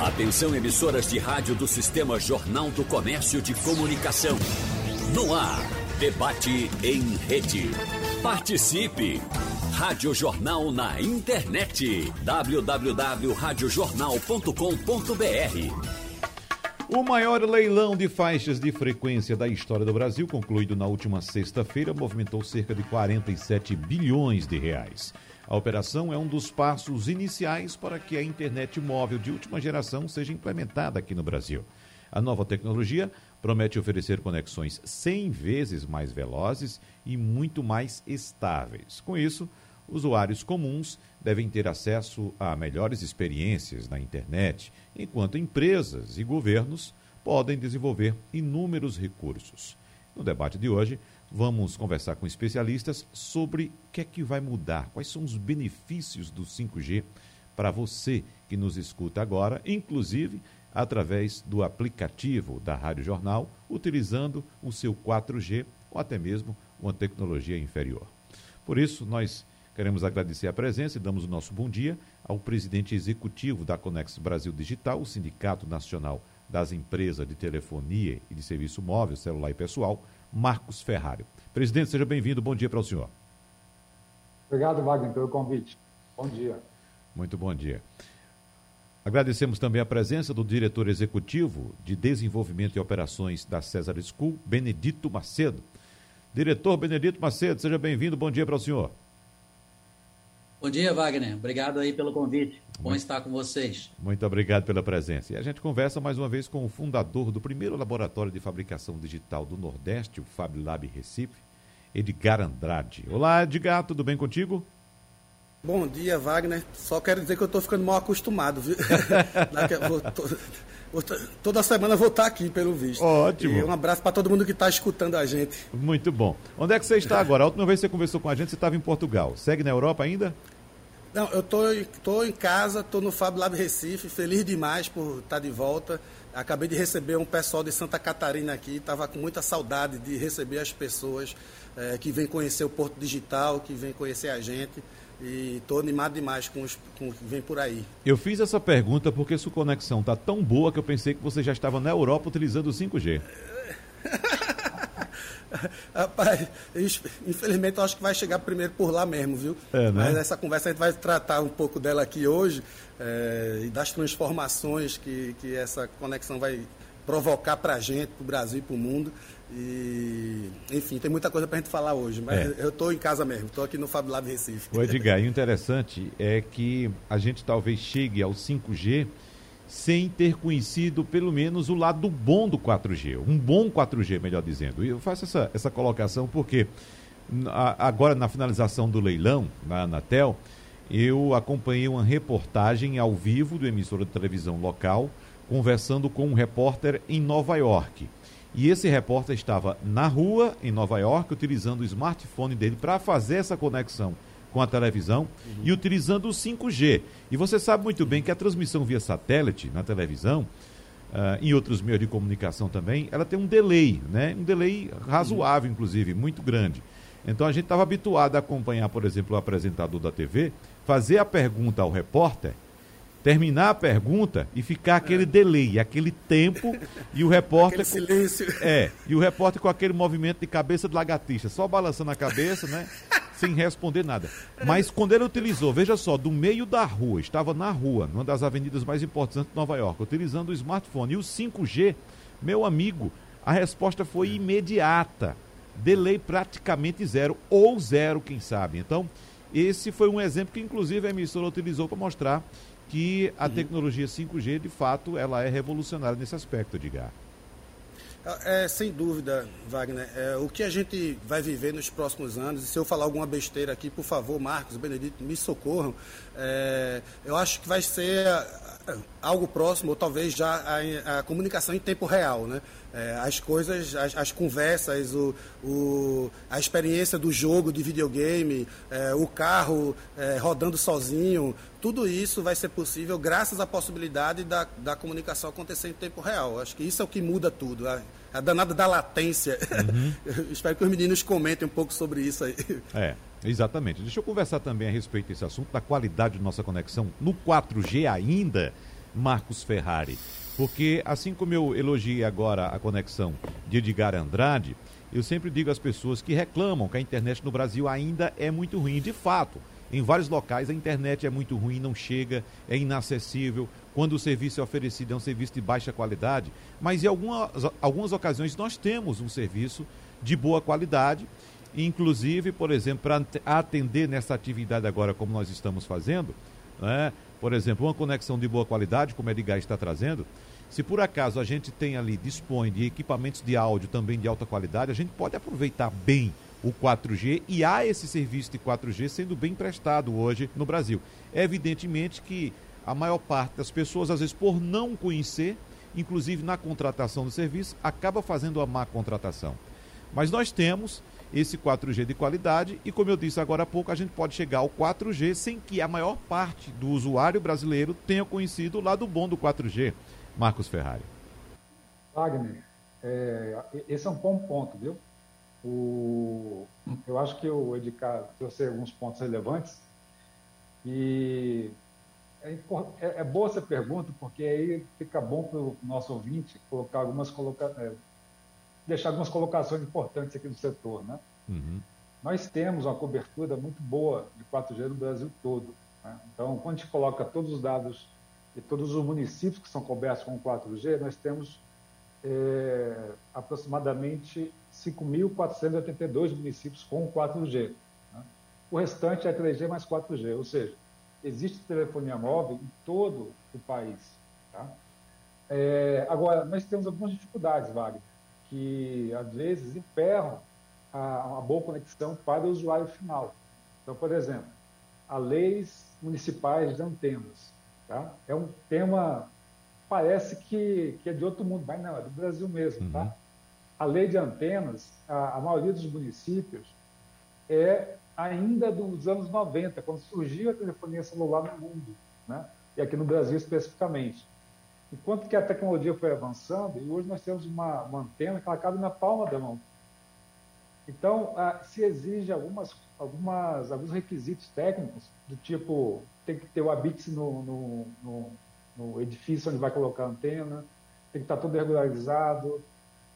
Atenção emissoras de rádio do Sistema Jornal do Comércio de Comunicação. No ar, debate em rede. Participe! Rádio Jornal na internet. www.radiojornal.com.br o maior leilão de faixas de frequência da história do Brasil, concluído na última sexta-feira, movimentou cerca de 47 bilhões de reais. A operação é um dos passos iniciais para que a internet móvel de última geração seja implementada aqui no Brasil. A nova tecnologia promete oferecer conexões 100 vezes mais velozes e muito mais estáveis. Com isso, usuários comuns devem ter acesso a melhores experiências na internet, enquanto empresas e governos podem desenvolver inúmeros recursos. No debate de hoje, Vamos conversar com especialistas sobre o que é que vai mudar, quais são os benefícios do 5G para você que nos escuta agora, inclusive através do aplicativo da Rádio Jornal, utilizando o seu 4G ou até mesmo uma tecnologia inferior. Por isso, nós queremos agradecer a presença e damos o nosso bom dia ao presidente executivo da Conex Brasil Digital, o Sindicato Nacional das Empresas de Telefonia e de Serviço Móvel, Celular e Pessoal, Marcos Ferrari. Presidente, seja bem-vindo. Bom dia para o senhor. Obrigado, Wagner, pelo convite. Bom dia. Muito bom dia. Agradecemos também a presença do diretor executivo de Desenvolvimento e Operações da César School, Benedito Macedo. Diretor Benedito Macedo, seja bem-vindo. Bom dia para o senhor. Bom dia, Wagner. Obrigado aí pelo convite. Bom muito, estar com vocês. Muito obrigado pela presença. E a gente conversa mais uma vez com o fundador do primeiro laboratório de fabricação digital do Nordeste, o Fab Lab Recife, Edgar Andrade. Olá, Edgar, tudo bem contigo? Bom dia, Wagner. Só quero dizer que eu estou ficando mal acostumado, viu? toda semana vou estar aqui, pelo visto. Ótimo. E um abraço para todo mundo que está escutando a gente. Muito bom. Onde é que você está agora? A última vez que você conversou com a gente, você estava em Portugal. Segue na Europa ainda? Não, eu tô, tô em casa, tô no Fab Lab Recife, feliz demais por estar tá de volta. Acabei de receber um pessoal de Santa Catarina aqui, estava com muita saudade de receber as pessoas é, que vêm conhecer o Porto Digital, que vêm conhecer a gente. E estou animado demais com, os, com o que vem por aí. Eu fiz essa pergunta porque sua conexão está tão boa que eu pensei que você já estava na Europa utilizando o 5G. Rapaz, infelizmente eu acho que vai chegar primeiro por lá mesmo, viu? É, né? Mas essa conversa a gente vai tratar um pouco dela aqui hoje é, e das transformações que, que essa conexão vai provocar para a gente, para o Brasil e para o mundo. E, enfim, tem muita coisa para a gente falar hoje, mas é. eu estou em casa mesmo, estou aqui no Fab Lab Recife. O Edgar, e o interessante é que a gente talvez chegue ao 5G sem ter conhecido pelo menos o lado bom do 4G, um bom 4G, melhor dizendo. E eu faço essa, essa colocação porque agora na finalização do leilão, na Anatel, eu acompanhei uma reportagem ao vivo do emissora de televisão local, conversando com um repórter em Nova York. E esse repórter estava na rua, em Nova York, utilizando o smartphone dele para fazer essa conexão com a televisão uhum. e utilizando o 5G. E você sabe muito bem que a transmissão via satélite na televisão, uh, em outros meios de comunicação também, ela tem um delay, né? Um delay razoável, inclusive, muito grande. Então a gente estava habituado a acompanhar, por exemplo, o apresentador da TV, fazer a pergunta ao repórter terminar a pergunta e ficar aquele é. delay, aquele tempo e o repórter aquele silêncio. É, e o repórter com aquele movimento de cabeça de lagartixa, só balançando a cabeça, né? sem responder nada. Mas quando ele utilizou, veja só, do meio da rua, estava na rua, numa das avenidas mais importantes de Nova York, utilizando o smartphone e o 5G, meu amigo, a resposta foi imediata. Delay praticamente zero, ou zero, quem sabe. Então, esse foi um exemplo que, inclusive, a emissora utilizou para mostrar que a uhum. tecnologia 5G, de fato, ela é revolucionária nesse aspecto, Edgar. É, sem dúvida, Wagner. É, o que a gente vai viver nos próximos anos, e se eu falar alguma besteira aqui, por favor, Marcos, Benedito, me socorram. É, eu acho que vai ser algo próximo, ou talvez já a, a comunicação em tempo real, né? É, as coisas, as, as conversas, o, o, a experiência do jogo de videogame, é, o carro é, rodando sozinho, tudo isso vai ser possível graças à possibilidade da, da comunicação acontecer em tempo real. Acho que isso é o que muda tudo. A, a danada da latência. Uhum. Espero que os meninos comentem um pouco sobre isso aí. É. Exatamente. Deixa eu conversar também a respeito desse assunto, da qualidade de nossa conexão no 4G ainda. Marcos Ferrari. Porque assim como eu elogiei agora a conexão de Edgar Andrade, eu sempre digo às pessoas que reclamam que a internet no Brasil ainda é muito ruim. De fato, em vários locais a internet é muito ruim, não chega, é inacessível. Quando o serviço é oferecido é um serviço de baixa qualidade, mas em algumas, algumas ocasiões nós temos um serviço de boa qualidade, inclusive, por exemplo, para atender nessa atividade agora como nós estamos fazendo, né? por exemplo, uma conexão de boa qualidade, como a Edgar está trazendo, se por acaso a gente tem ali, dispõe de equipamentos de áudio também de alta qualidade, a gente pode aproveitar bem o 4G e há esse serviço de 4G sendo bem prestado hoje no Brasil. É evidentemente que a maior parte das pessoas, às vezes por não conhecer, inclusive na contratação do serviço, acaba fazendo a má contratação. Mas nós temos esse 4G de qualidade e, como eu disse agora há pouco, a gente pode chegar ao 4G sem que a maior parte do usuário brasileiro tenha conhecido o lado bom do 4G. Marcos Ferrari. Wagner, é, esse é um bom ponto, viu? O, eu acho que o Edgar trouxe alguns pontos relevantes e é, é, é, boa essa pergunta porque aí fica bom para o nosso ouvinte colocar algumas coloca, é, deixar algumas colocações importantes aqui do setor, né? Uhum. Nós temos uma cobertura muito boa de 4G no Brasil todo. Né? Então, quando a gente coloca todos os dados de todos os municípios que são cobertos com 4G, nós temos é, aproximadamente 5.482 municípios com 4G. Né? O restante é 3G mais 4G, ou seja, existe telefonia móvel em todo o país. Tá? É, agora, nós temos algumas dificuldades, Wagner, que às vezes emperram a, a boa conexão para o usuário final. Então, por exemplo, as leis municipais de antenas. Tá? É um tema, parece que, que é de outro mundo, mas não, é do Brasil mesmo. Tá? Uhum. Tá? A lei de antenas, a, a maioria dos municípios é ainda dos anos 90, quando surgiu a telefonia celular no mundo, né? e aqui no Brasil especificamente. Enquanto que a tecnologia foi avançando, e hoje nós temos uma, uma antena que ela cabe na palma da mão. Então, ah, se exige algumas, algumas, alguns requisitos técnicos, do tipo, tem que ter o ABITS no, no, no, no edifício onde vai colocar a antena, tem que estar tudo regularizado,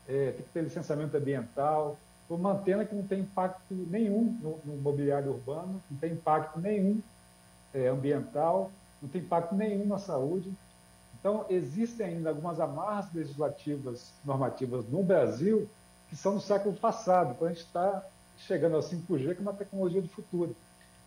é, tem que ter licenciamento ambiental, uma antena que não tem impacto nenhum no, no mobiliário urbano, não tem impacto nenhum é, ambiental, não tem impacto nenhum na saúde. Então, existem ainda algumas amarras legislativas, normativas no Brasil, que são do século passado, quando a gente está chegando ao 5G, que é uma tecnologia do futuro.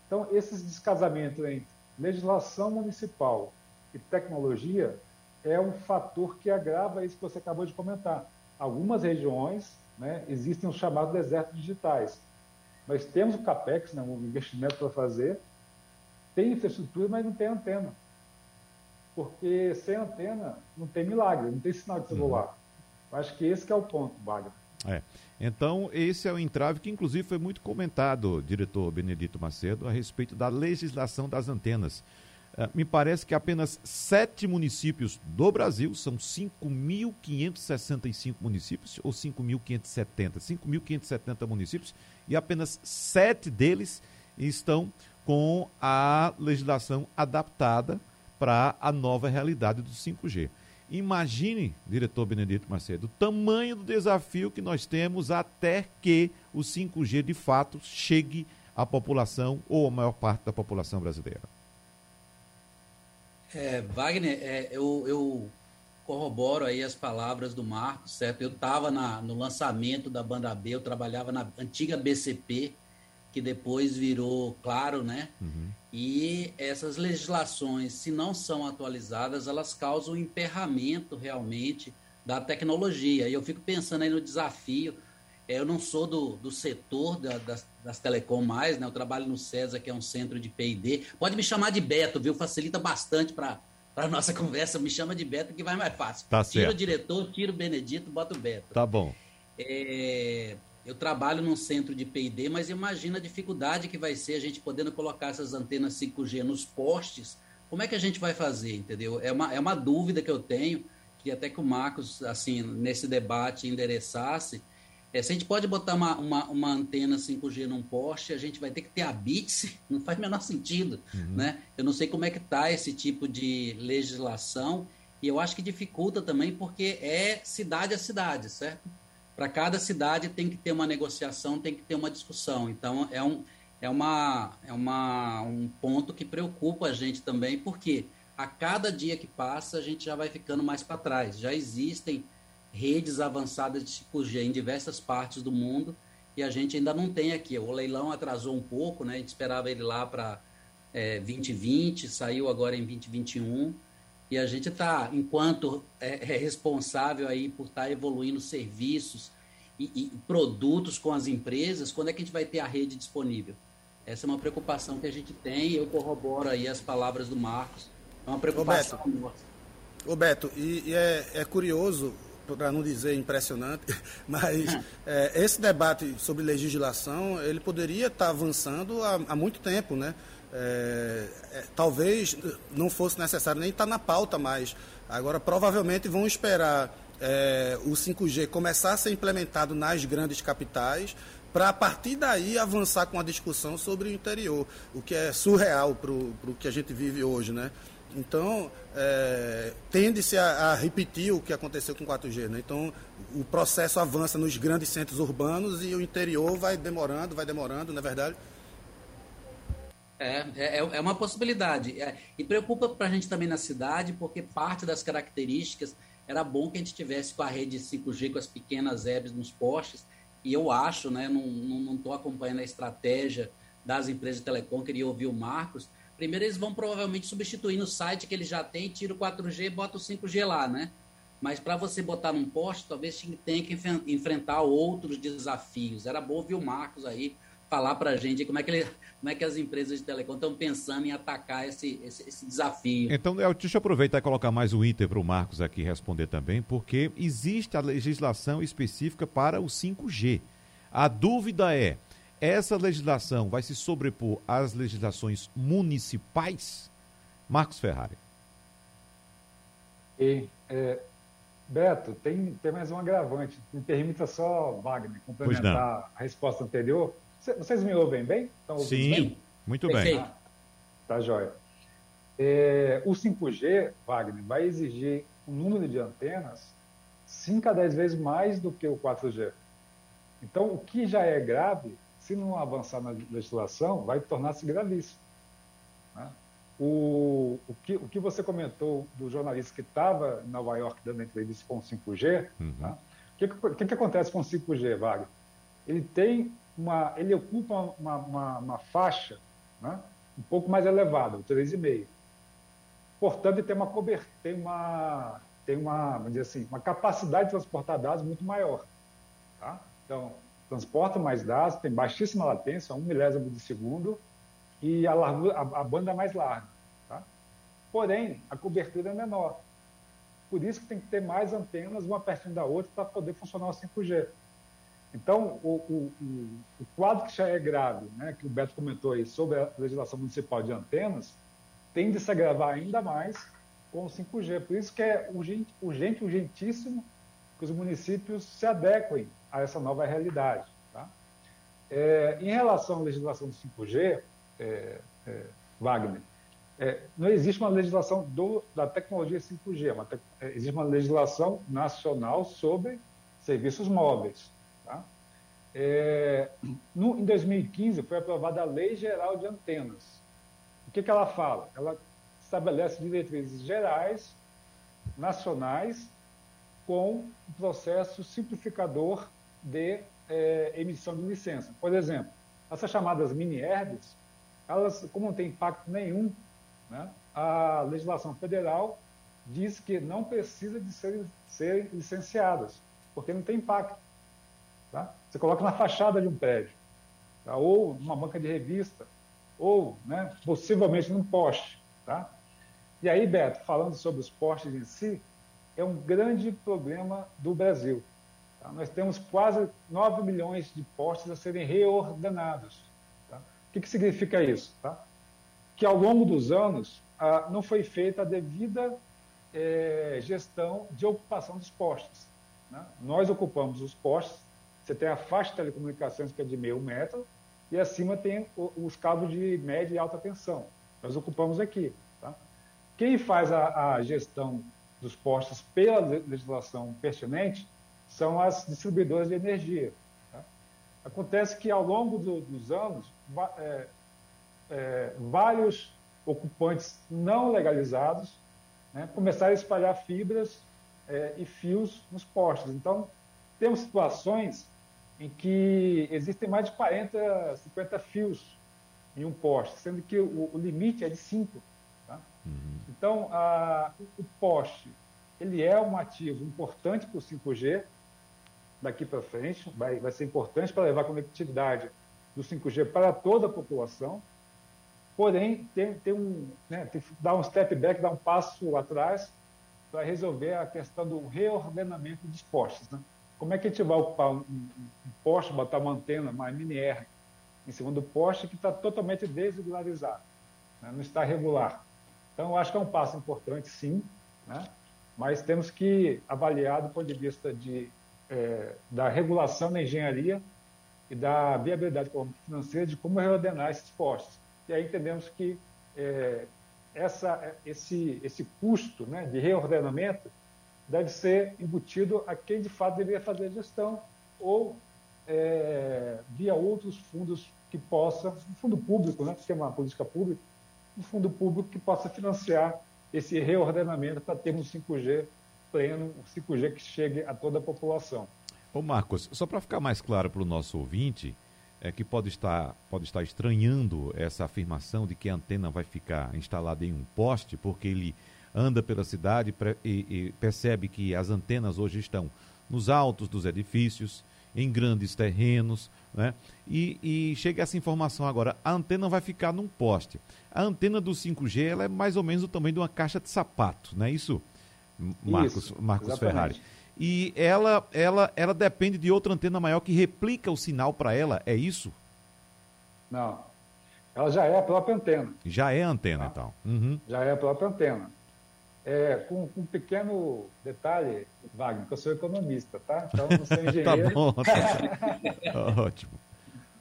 Então, esses descasamentos entre legislação municipal e tecnologia é um fator que agrava isso que você acabou de comentar. Algumas regiões né, existem os chamados desertos digitais. Nós temos o CAPEX, né, um investimento para fazer, tem infraestrutura, mas não tem antena. Porque sem antena não tem milagre, não tem sinal de celular. Uhum. Acho que esse é o ponto, Wagner. É. Então, esse é o entrave que, inclusive, foi muito comentado, diretor Benedito Macedo, a respeito da legislação das antenas. Uh, me parece que apenas sete municípios do Brasil, são 5.565 municípios, ou 5.570, 5.570 municípios, e apenas sete deles estão com a legislação adaptada para a nova realidade do 5G. Imagine, diretor Benedito Macedo, o tamanho do desafio que nós temos até que o 5G de fato chegue à população ou à maior parte da população brasileira. É, Wagner, é, eu, eu, corroboro aí as palavras do Marcos, certo? Eu estava no lançamento da banda B, eu trabalhava na antiga BCP, que depois virou claro, né? Uhum. E essas legislações, se não são atualizadas, elas causam um emperramento realmente da tecnologia. E eu fico pensando aí no desafio. Eu não sou do, do setor da, das, das telecom mais, né? Eu trabalho no CESA, que é um centro de P&D. Pode me chamar de Beto, viu? Facilita bastante para a nossa conversa. Me chama de Beto, que vai mais fácil. Tá tira certo. o diretor, tira o Benedito, bota o Beto. Tá bom. É, eu trabalho num centro de P&D, mas imagina a dificuldade que vai ser a gente podendo colocar essas antenas 5G nos postes. Como é que a gente vai fazer, entendeu? É uma, é uma dúvida que eu tenho, que até que o Marcos, assim, nesse debate endereçasse, É, se a gente pode botar uma, uma, uma, antena 5G num poste, a gente vai ter que ter a BITS, não faz o menor sentido. Uhum. Né? Eu não sei como é que está esse tipo de legislação, e eu acho que dificulta também porque é cidade a cidade, certo? Para cada cidade tem que ter uma negociação, tem que ter uma discussão. Então, é um, é uma, é uma, um ponto que preocupa a gente também, porque a cada dia que passa, a gente já vai ficando mais para trás. Já existem redes avançadas de 5G em diversas partes do mundo e a gente ainda não tem aqui. O leilão atrasou um pouco, né? A gente esperava ele lá para é, 2020, saiu agora em 2021 e a gente está, enquanto é, é, responsável aí por estar tá evoluindo serviços e, e, produtos com as empresas, quando é que a gente vai ter a rede disponível? Essa é uma preocupação que a gente tem. Eu corroboro aí as palavras do Marcos. É uma preocupação. Ô Beto, Ô Beto e, e é, é curioso para não dizer impressionante, mas é, esse debate sobre legislação, ele poderia estar tá avançando há, há, muito tempo, né? É, é, talvez não fosse necessário nem estar tá na pauta mais. Agora, provavelmente vão esperar é, o 5G começar a ser implementado nas grandes capitais, para a partir daí avançar com a discussão sobre o interior, o que é surreal para o que a gente vive hoje, né? Então, é, tende-se a, a, repetir o que aconteceu com o 4G. Né? Então, o processo avança nos grandes centros urbanos e o interior vai demorando, vai demorando, não é verdade? É, é, é uma possibilidade. É, e preocupa para a gente também na cidade, porque parte das características era bom que a gente tivesse com a rede 5G, com as pequenas apps nos postes. E eu acho, né, não estou acompanhando a estratégia das empresas de telecom, queria ouvir o Marcos, Primeiro, eles vão provavelmente substituir no site que eles já têm, tira o 4G e bota o 5G lá, né? Mas para você botar num poste, talvez tenha que enfrentar outros desafios. Era bom ouvir o Marcos aí falar para a gente como é, que ele, como é que as empresas de telecom estão pensando em atacar esse, esse, esse desafio. Então, deixa eu aproveitar e colocar mais o Inter para o Marcos aqui responder também, porque existe a legislação específica para o 5G. A dúvida é, essa legislação vai se sobrepor às legislações municipais? Marcos Ferrari. E, é, Beto, tem, tem mais um agravante. Me permita só, Wagner, complementar a resposta anterior. Vocês me ouvem bem? Sim, bem? muito bem. Ah, tá jóia. É, o 5G, Wagner, vai exigir um número de antenas 5 a 10 vezes mais do que o 4G. Então, o que já é grave se não avançar na legislação, vai tornar-se gravíssimo. Né? O, o, que, o que você comentou do jornalista que estava em Nova York dando entrevista com o 5G, uhum. né? o que, que, que, acontece com o 5G, Wagner? Ele tem uma, ele ocupa uma, uma, uma faixa né? um pouco mais elevada, o 3,5. Portanto, ele tem uma tem uma, tem uma, vamos dizer assim, uma capacidade de transportar dados muito maior. Tá? Então, transporta mais dados, tem baixíssima latência, um milésimo de segundo, e a, largura, a, a banda é mais larga. Tá? Porém, a cobertura é menor. Por isso que tem que ter mais antenas, uma pertinho da outra, para poder funcionar o 5G. Então, o, o, o, quadro que já é grave, né, que o Beto comentou aí sobre a legislação municipal de antenas, tende a se agravar ainda mais com o 5G. Por isso que é urgente, urgente urgentíssimo que os municípios se adequem a essa nova realidade. Tá? É, em relação à legislação do 5G, é, é, Wagner, é, não existe uma legislação do, da tecnologia 5G, uma te, é, existe uma legislação nacional sobre serviços móveis. Tá? É, no, em 2015 foi aprovada a Lei Geral de Antenas. O que, que ela fala? Ela estabelece diretrizes gerais, nacionais, com um processo simplificador de é, emissão de licença. Por exemplo, essas chamadas mini-herds, elas, como não tem impacto nenhum, né, a legislação federal diz que não precisa de serem, serem licenciadas, porque não tem impacto. Tá? Você coloca na fachada de um prédio, tá? ou numa banca de revista, ou né, possivelmente num poste. Tá? E aí, Beto, falando sobre os postes em si, é um grande problema do Brasil. Tá? Nós temos quase 9 milhões de postes a serem reordenados. Tá? O que, que significa isso? Tá? Que ao longo dos anos não foi feita a devida eh, gestão de ocupação dos postes. Né? Nós ocupamos os postes você tem a faixa de telecomunicações que é de meio metro e acima tem os cabos de média e alta tensão. Nós ocupamos aqui. Tá? Quem faz a, a gestão dos postos pela legislação pertinente são as distribuidoras de energia. Tá? Acontece que, ao longo do, dos anos, é, é, vários ocupantes não legalizados né, começaram a espalhar fibras é, e fios nos postes. Então, temos situações em que existem mais de 40, 50 fios em um poste, sendo que o, o limite é de 5. Tá? Uhum. Então, a, o poste ele é um ativo importante para o 5G daqui para frente, vai, vai ser importante para levar a conectividade do 5G para toda a população, porém tem, tem, um, né, tem que dar um step back, dar um passo atrás para resolver a questão do reordenamento dos postes. Né? Como é que a gente vai ocupar um, um, poste, botar uma antena, uma mini-R, em cima do poste que está totalmente desregularizado, né? não está regular. Então, eu acho que é um passo importante, sim, né? mas temos que avaliar do ponto de vista de, é, da regulação da engenharia e da viabilidade financeira de como reordenar esses postes. E aí entendemos que é, essa, esse, esse custo né, de reordenamento deve ser embutido a quem de fato deveria fazer a gestão ou é, via outros fundos que possa, um fundo público, né, que é uma política pública, um fundo público que possa financiar esse reordenamento para termos um 5G pleno, um 5G que chegue a toda a população. Ô Marcos, só para ficar mais claro para o nosso ouvinte, é que pode estar, pode estar estranhando essa afirmação de que a antena vai ficar instalada em um poste, porque ele anda pela cidade e, e percebe que as antenas hoje estão nos altos dos edifícios, em grandes terrenos, né? E, e, chega essa informação agora, a antena vai ficar num poste. A antena do 5G ela é mais ou menos o tamanho de uma caixa de sapato, não é isso, Marcos, isso, Marcos Ferrari? E ela, ela, ela depende de outra antena maior que replica o sinal para ela, é isso? Não. Ela já é a própria antena. Já é a antena, tá? então. Uhum. Já é a própria antena. É, com, com, um pequeno detalhe, Wagner, que eu sou economista, tá? Então, não sou tá engenheiro. tá bom, tá Ótimo.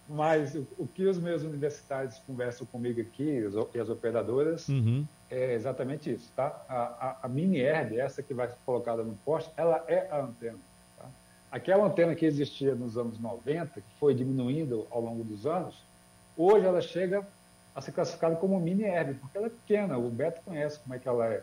Mas o, o, que os meus universitários conversam comigo aqui, os, e as operadoras, uhum. é exatamente isso, tá? A, a, a mini herb, essa que vai ser colocada no poste, ela é a antena. Tá? Aquela antena que existia nos anos 90, que foi diminuindo ao longo dos anos, hoje ela chega a ser classificada como mini herb, porque ela é pequena, o Beto conhece como é que ela é.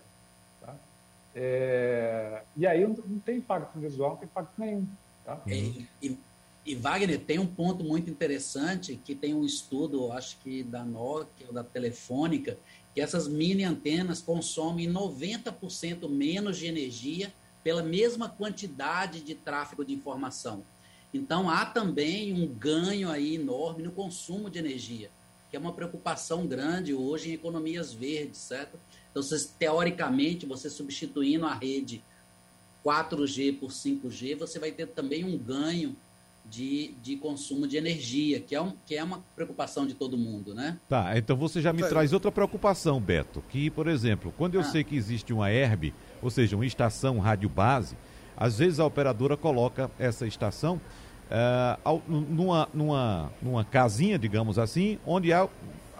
É, e aí não, tem impacto visual, não tem impacto nenhum. Tá? E, e, e, Wagner, tem um ponto muito interessante que tem um estudo, acho que da Nokia ou da Telefônica, que essas mini antenas consomem 90% menos de energia pela mesma quantidade de tráfego de informação. Então há também um ganho aí enorme no consumo de energia, que é uma preocupação grande hoje em economias verdes, certo? Então, você, teoricamente, você substituindo a rede 4G por 5G, você vai ter também um ganho de, de consumo de energia, que é, um, que é uma preocupação de todo mundo, né? Tá, então você já me traz outra preocupação, Beto, que, por exemplo, quando eu ah. sei que existe uma ERB, ou seja, uma estação rádio base, às vezes a operadora coloca essa estação uh, numa, numa, numa casinha, digamos assim, onde há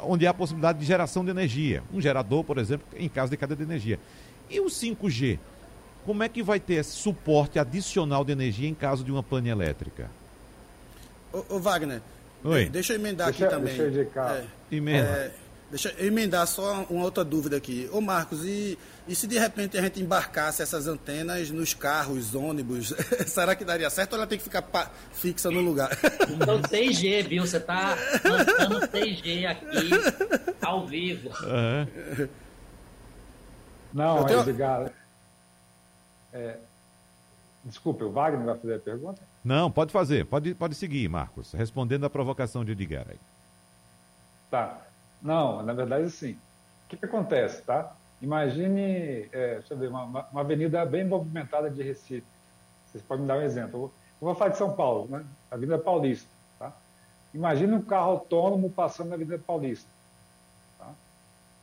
onde há a possibilidade de geração de energia. Um gerador, por exemplo, em caso de cadeia de energia. E o 5G? Como é que vai ter esse suporte adicional de energia em caso de uma pane elétrica? Ô, ô Wagner, Oi. deixa eu emendar deixa, aqui também. Deixa eu indicar. É, Emenda. É, Deixa eu emendar só uma outra dúvida aqui. Ô Marcos, e, e se de repente a gente embarcasse essas antenas nos carros, ônibus, será que daria certo ou ela tem que ficar fixa no lugar? Então 6G, viu? Você está lançando 6G aqui ao vivo. Uhum. Não, tenho... Edgar. É... Desculpe, o Wagner vai fazer a pergunta? Não, pode fazer. Pode, pode seguir, Marcos, respondendo à provocação de Edgar aí. Tá. Não, na verdade, sim. O que, que acontece, tá? Imagine, é, deixa eu ver, uma, uma, avenida bem movimentada de Recife. Vocês podem me dar um exemplo. Eu vou falar de São Paulo, né? Avenida Paulista. Tá? Imagine um carro autônomo passando na Avenida Paulista. Tá?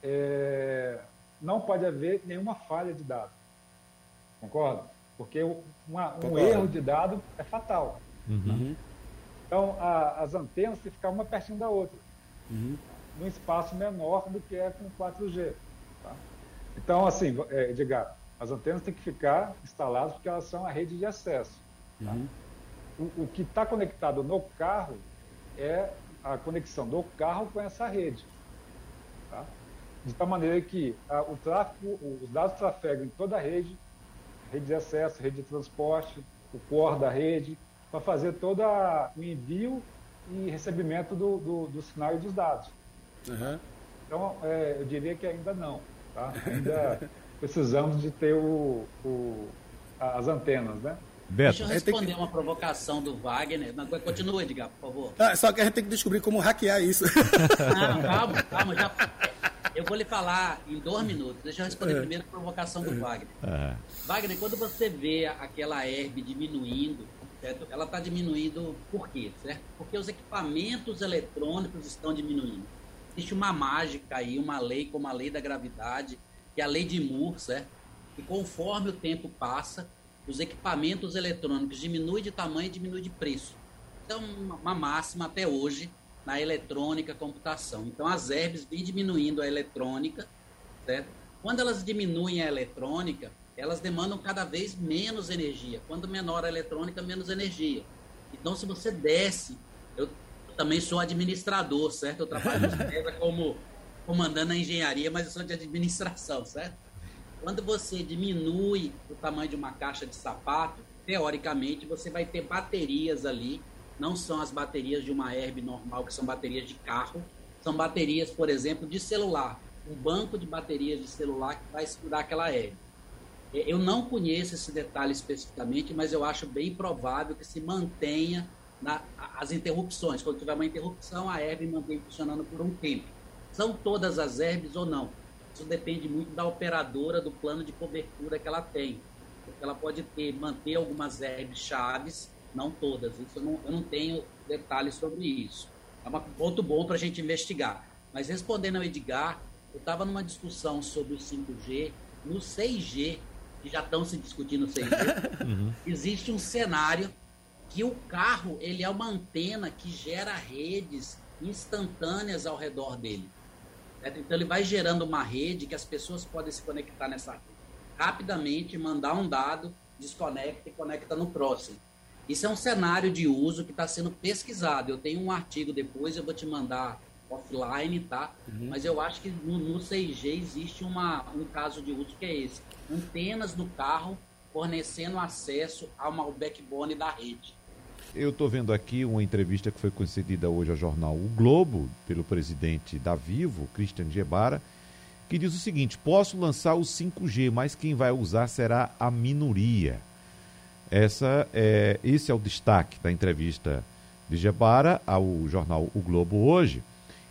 É, não pode haver nenhuma falha de dado. Concorda? Porque uma, um erro de dado é fatal. Uhum. Então, a, as antenas têm que ficar uma pertinho da outra, uhum. Num espaço menor do que é com 4G. Tá? Então, assim, é, Edgar, as antenas têm que ficar instaladas porque elas são a rede de acesso. Tá? Uhum. O, o, que está conectado no carro é a conexão do carro com essa rede. Tá? De tal maneira que a, o tráfego, os dados trafegam em toda a rede, rede de acesso, rede de transporte, o core da rede, para fazer todo o envio e recebimento do, do, do, sinal e dos dados. Uhum. Então, é, eu diria que ainda não. Tá? Ainda precisamos de ter o, o, as antenas, né? Beto. Deixa eu responder que... uma provocação do Wagner. Continua, Edgar, por favor. Ah, só que a gente tem que descobrir como hackear isso. Não, calma, calma. Já... Eu vou lhe falar em dois minutos. Deixa eu responder é. primeiro a provocação do Wagner. É. Wagner, quando você vê aquela herb diminuindo, certo? ela está diminuindo por quê? Certo? Porque os equipamentos eletrônicos estão diminuindo. Existe uma mágica aí, uma lei como a lei da gravidade, que é a lei de Moore, certo? E conforme o tempo passa, os equipamentos eletrônicos diminuem de tamanho e diminuem de preço. Então, uma máxima até hoje na eletrônica computação. Então, as herbes vêm diminuindo a eletrônica, certo? Quando elas diminuem a eletrônica, elas demandam cada vez menos energia. Quando menor a eletrônica, menos energia. Então, se você desce, eu também sou administrador, certo? Eu trabalho como comandando a engenharia, mas eu sou de administração, certo? Quando você diminui o tamanho de uma caixa de sapato, teoricamente você vai ter baterias ali, não são as baterias de uma herb normal, que são baterias de carro, são baterias, por exemplo, de celular. Um banco de baterias de celular que vai segurar aquela herb. Eu não conheço esse detalhe especificamente, mas eu acho bem provável que se mantenha na, as interrupções. Quando tiver uma interrupção, a herb mantém funcionando por um tempo. São todas as herbes ou não? Isso depende muito da operadora, do plano de cobertura que ela tem. Porque ela pode ter, manter algumas herbes chaves, não todas. Isso eu não, eu não tenho detalhes sobre isso. É um ponto bom para a gente investigar. Mas respondendo ao Edgar, eu estava numa discussão sobre o 5G. No 6G, que já estão se discutindo 6G, uhum. existe um cenário que o carro ele é uma antena que gera redes instantâneas ao redor dele. Então ele vai gerando uma rede que as pessoas podem se conectar nessa rede. Rapidamente, mandar um dado, desconecta e conecta no próximo. Isso é um cenário de uso que está sendo pesquisado. Eu tenho um artigo depois, eu vou te mandar offline, tá? Uhum. Mas eu acho que no, no 6G existe uma, um caso de uso que é esse. Antenas no carro fornecendo acesso ao backbone da rede. Eu estou vendo aqui uma entrevista que foi concedida hoje ao jornal O Globo, pelo presidente da Vivo, Christian Gebara, que diz o seguinte: posso lançar o 5G, mas quem vai usar será a minoria. Essa é, esse é o destaque da entrevista de Gebara ao jornal O Globo hoje.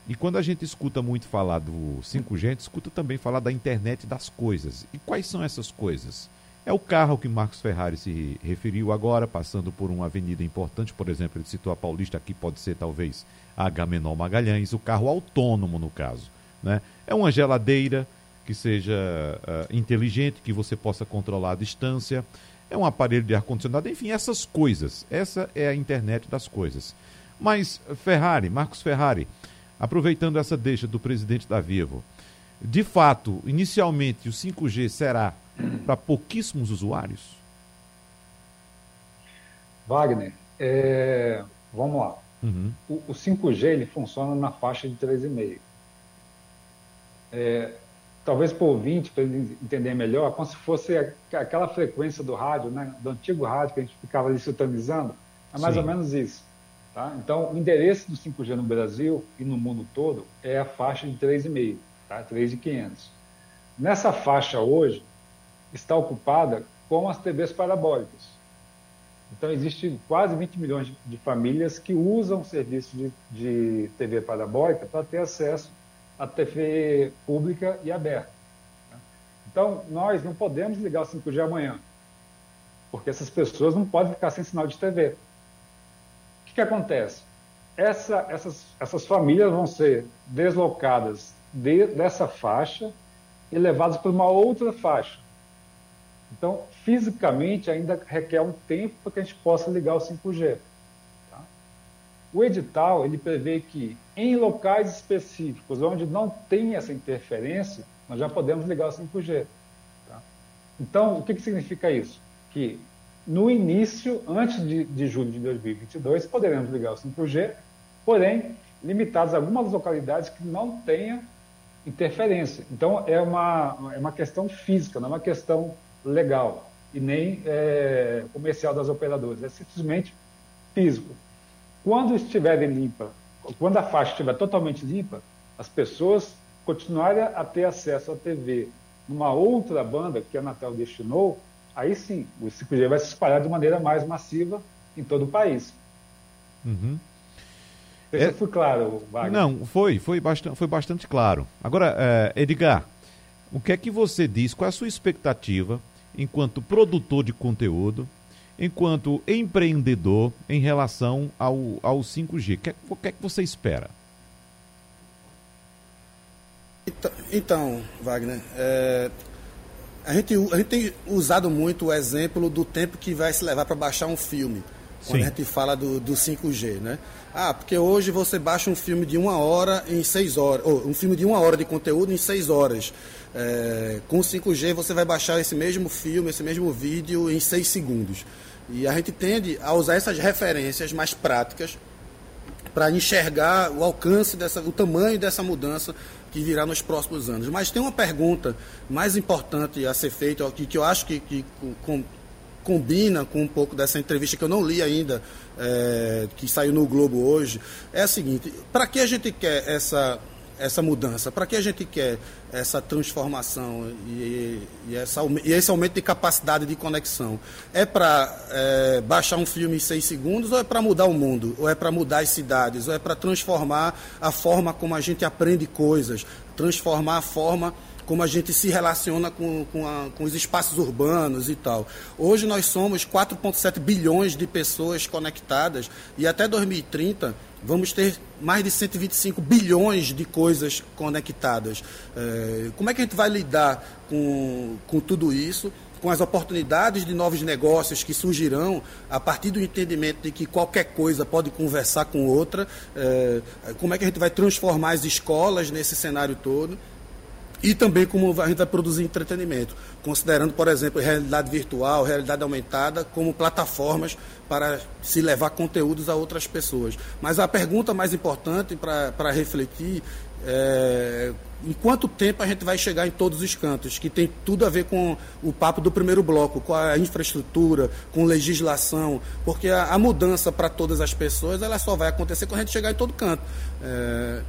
E quando a gente escuta muito falar do 5G, a gente escuta também falar da internet das coisas. E quais são essas coisas? É o carro que Marcos Ferrari se referiu agora, passando por uma avenida importante, por exemplo, ele citou a Paulista, aqui pode ser talvez a Agamenon Magalhães, o carro autônomo no caso. Né? É uma geladeira que seja uh, inteligente, que você possa controlar a distância, é um aparelho de ar-condicionado, enfim, essas coisas. Essa é a internet das coisas. Mas Ferrari, Marcos Ferrari, aproveitando essa deixa do presidente da Vivo, de fato, inicialmente o 5G será para pouquíssimos usuários? Wagner, é, vamos lá. Uhum. O, o, 5G ele funciona na faixa de 3,5. É, talvez para o ouvinte, para ele entender melhor, como se fosse aquela frequência do rádio, né, do antigo rádio que a gente ficava ali sintonizando, é mais Sim. ou menos isso. Tá? Então, o endereço do 5G no Brasil e no mundo todo é a faixa de 3,5, tá? 3,500. Nessa faixa hoje, está ocupada com as TVs parabólicas. Então, existe quase 20 milhões de, de famílias que usam o serviço de, de TV parabólica para ter acesso à TV pública e aberta. Então, nós não podemos ligar o 5G amanhã, porque essas pessoas não podem ficar sem sinal de TV. O que, que acontece? Essa, essas, essas famílias vão ser deslocadas de, dessa faixa e levadas para uma outra faixa. Então, fisicamente, ainda requer um tempo para que a gente possa ligar o 5G. Tá? O edital ele prevê que em locais específicos onde não tem essa interferência, nós já podemos ligar o 5G. Tá? Então, o que, que significa isso? Que no início, antes de, de julho de 2022, poderemos ligar o 5G, porém limitados a algumas localidades que não tenha interferência. Então, é uma, é uma questão física, não é uma questão legal e nem é, comercial das operadoras, é simplesmente físico. Quando estiver limpa, quando a faixa estiver totalmente limpa, as pessoas continuarem a ter acesso à TV numa outra banda que a Anatel destinou, aí sim, o 5G vai se espalhar de maneira mais massiva em todo o país. Uhum. É... Foi claro, Wagner? Não, foi, foi bastante, foi bastante claro. Agora, é, Edgar, o que é que você diz? Qual é a sua expectativa enquanto produtor de conteúdo, enquanto empreendedor em relação ao, ao 5G? O que, é, o que é que você espera? Então, então Wagner, é, a, gente, a gente tem usado muito o exemplo do tempo que vai se levar para baixar um filme, quando Sim. a gente fala do, do 5G, né? Ah, porque hoje você baixa um filme de uma hora em seis horas, ou um filme de uma hora de conteúdo em seis horas. É, com 5G você vai baixar esse mesmo filme, esse mesmo vídeo em seis segundos. E a gente tende a usar essas referências mais práticas para enxergar o alcance dessa, o tamanho dessa mudança que virá nos próximos anos. Mas tem uma pergunta mais importante a ser feita, que, que eu acho que, que com, combina com um pouco dessa entrevista que eu não li ainda, é, que saiu no Globo hoje, é a seguinte: para que a gente quer essa, essa mudança? Para que a gente quer essa transformação e, e, essa, e esse aumento de capacidade de conexão? É para é, baixar um filme em seis segundos ou é para mudar o mundo? Ou é para mudar as cidades? Ou é para transformar a forma como a gente aprende coisas? Transformar a forma como a gente se relaciona com, com, a, com os espaços urbanos e tal. Hoje nós somos 4,7 bilhões de pessoas conectadas e até 2030 vamos ter mais de 125 bilhões de coisas conectadas. É, como é que a gente vai lidar com, com tudo isso? com as oportunidades de novos negócios que surgirão a partir do entendimento de que qualquer coisa pode conversar com outra, é, como é que a gente vai transformar as escolas nesse cenário todo e também como a gente vai produzir entretenimento, considerando, por exemplo, realidade virtual, realidade aumentada como plataformas para se levar conteúdos a outras pessoas. Mas a pergunta mais importante para refletir é em quanto tempo a gente vai chegar em todos os cantos, que tem tudo a ver com o papo do primeiro bloco, com a infraestrutura, com legislação, porque a, a mudança para todas as pessoas ela só vai acontecer quando a gente chegar em todo canto. É,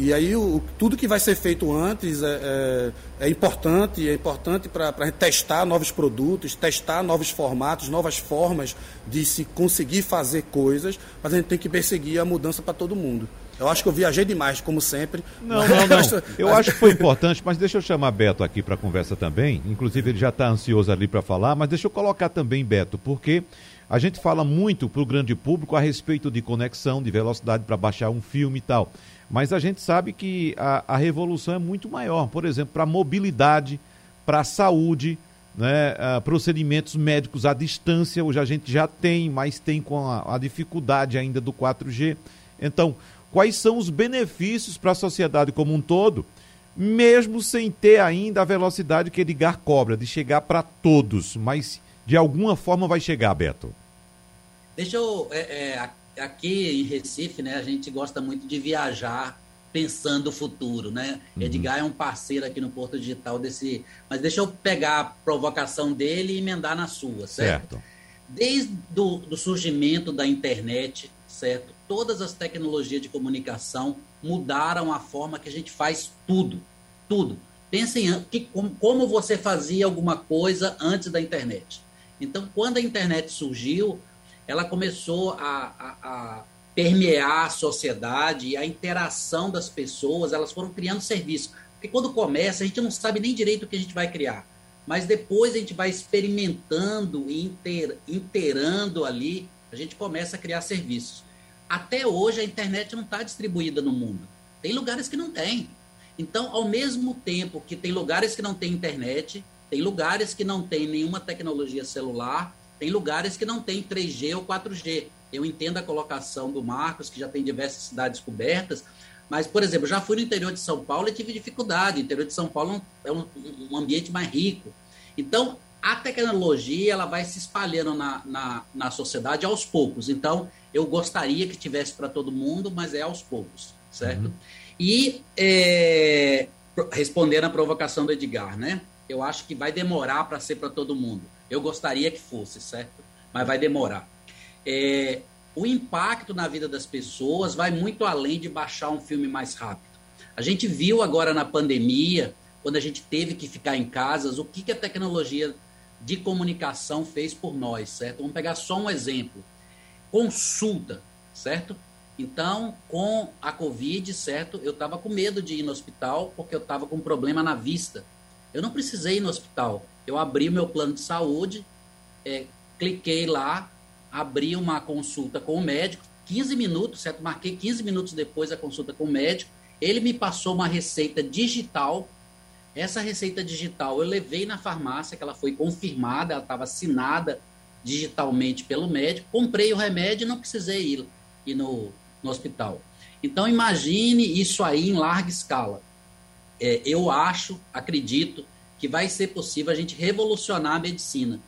e aí o, tudo que vai ser feito antes é, é, é importante, é importante para a gente testar novos produtos, testar novos formatos, novas formas de se conseguir fazer coisas, mas a gente tem que perseguir a mudança para todo mundo. Eu acho que eu viajei demais, como sempre. Não, não, não. Eu acho que foi importante, mas deixa eu chamar Beto aqui para a conversa também. Inclusive, ele já está ansioso ali para falar, mas deixa eu colocar também, Beto, porque a gente fala muito para o grande público a respeito de conexão, de velocidade para baixar um filme e tal. Mas a gente sabe que a, a revolução é muito maior, por exemplo, para mobilidade, para a saúde, né, uh, procedimentos médicos à distância, hoje a gente já tem, mas tem com a, a dificuldade ainda do 4G. Então, quais são os benefícios para a sociedade como um todo, mesmo sem ter ainda a velocidade que Edgar cobra, de chegar para todos, mas de alguma forma vai chegar, Beto? Deixa eu é, é, aqui em Recife, né, a gente gosta muito de viajar pensando o futuro, né? Uhum. Edgar é um parceiro aqui no Porto Digital desse. Mas deixa eu pegar a provocação dele e emendar na sua, certo? certo. Desde do, do surgimento da internet, certo? Todas as tecnologias de comunicação mudaram a forma que a gente faz tudo, tudo. Pensem que, como, como você fazia alguma coisa antes da internet. Então, quando a internet surgiu, ela começou a, a, a permear a sociedade a interação das pessoas, elas foram criando serviço. Porque quando começa, a gente não sabe nem direito o que a gente vai criar. Mas depois a gente vai experimentando e inter, interando ali, a gente começa a criar serviços. Até hoje a internet não está distribuída no mundo. Tem lugares que não tem. Então, ao mesmo tempo que tem lugares que não tem internet, tem lugares que não tem nenhuma tecnologia celular, tem lugares que não tem 3G ou 4G. Eu entendo a colocação do Marcos, que já tem diversas cidades cobertas, mas, por exemplo, já fui no interior de São Paulo e tive dificuldade. O interior de São Paulo é um, um ambiente mais rico. Então, a tecnologia ela vai se espalhando na, na, na sociedade aos poucos. Então, eu gostaria que tivesse para todo mundo, mas é aos poucos, certo? Uhum. E é, respondendo à provocação do Edgar, né? Eu acho que vai demorar para ser para todo mundo. Eu gostaria que fosse, certo? Mas vai demorar. É, o impacto na vida das pessoas vai muito além de baixar um filme mais rápido. A gente viu agora na pandemia, quando a gente teve que ficar em casas, o que, que a tecnologia de comunicação fez por nós, certo? Vamos pegar só um exemplo. Consulta, certo? Então, com a Covid, certo? Eu estava com medo de ir no hospital porque eu estava com problema na vista. Eu não precisei ir no hospital. Eu abri o meu plano de saúde, é, cliquei lá, abri uma consulta com o médico, 15 minutos, certo? Marquei 15 minutos depois a consulta com o médico. Ele me passou uma receita digital. Essa receita digital eu levei na farmácia, que ela foi confirmada, ela estava assinada digitalmente pelo médico. Comprei o remédio e não precisei ir, ir no, no hospital. Então imagine isso aí em larga escala. É, eu acho, acredito, que vai ser possível a gente revolucionar a medicina,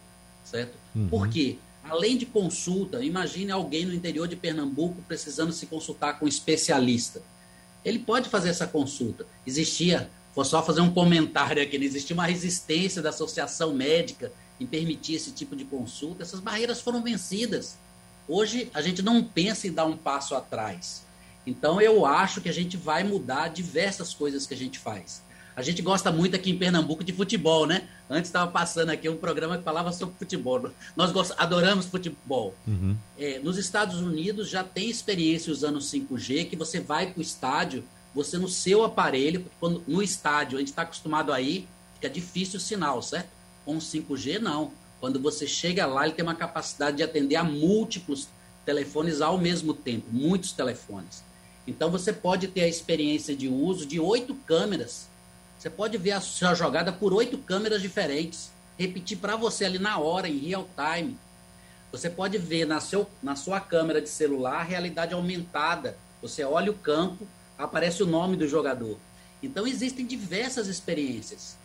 certo? Uhum. Por quê? Além de consulta, imagine alguém no interior de Pernambuco precisando se consultar com um especialista. Ele pode fazer essa consulta. Existia, vou só fazer um comentário aqui, existia uma resistência da associação médica em permitir esse tipo de consulta. Essas barreiras foram vencidas. Hoje a gente não pensa em dar um passo atrás. Então eu acho que a gente vai mudar diversas coisas que a gente faz. A gente gosta muito aqui em Pernambuco de futebol, né? Antes estava passando aqui um programa que falava sobre futebol. Nós adoramos futebol. Uhum. É, nos Estados Unidos já tem experiência usando 5G, que você vai para o estádio, você no seu aparelho, quando, no estádio, a gente está acostumado aí, fica difícil o sinal, certo? Com 5G, não. Quando você chega lá, ele tem uma capacidade de atender a múltiplos telefones ao mesmo tempo, muitos telefones. Então você pode ter a experiência de uso de oito câmeras você pode ver a sua jogada por oito câmeras diferentes, repetir para você ali na hora, em real time. Você pode ver na, seu, na sua câmera de celular a realidade aumentada. Você olha o campo, aparece o nome do jogador. Então existem diversas experiências.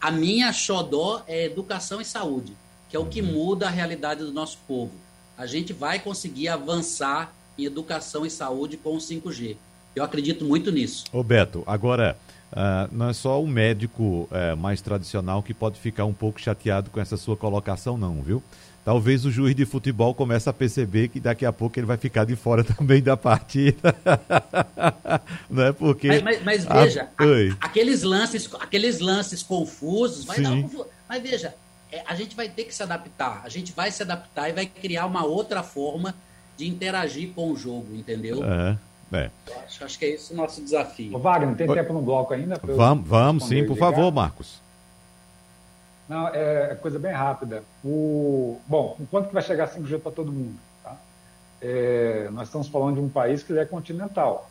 A minha xodó é educação e saúde, que é o que muda a realidade do nosso povo. A gente vai conseguir avançar em educação e saúde com o 5G. Eu acredito muito nisso. Ô Beto, agora Uh, não é só o médico uh, mais tradicional que pode ficar um pouco chateado com essa sua colocação, não, viu? Talvez o juiz de futebol comece a perceber que daqui a pouco ele vai ficar de fora também da partida. não é porque. Mas, mas, mas veja, a, aqueles lances, aqueles lances confusos, vai Sim. dar um... Mas veja, é, a gente vai ter que se adaptar. A gente vai se adaptar e vai criar uma outra forma de interagir com o jogo, entendeu? É. É. Acho, acho, que é esse o nosso desafio. Ô, Wagner, tem tempo no bloco ainda? Vamos, vamos sim, por favor, Marcos. Não, é, é coisa bem rápida. O, bom, enquanto que vai chegar 5G para todo mundo? Tá? É, nós estamos falando de um país que é continental.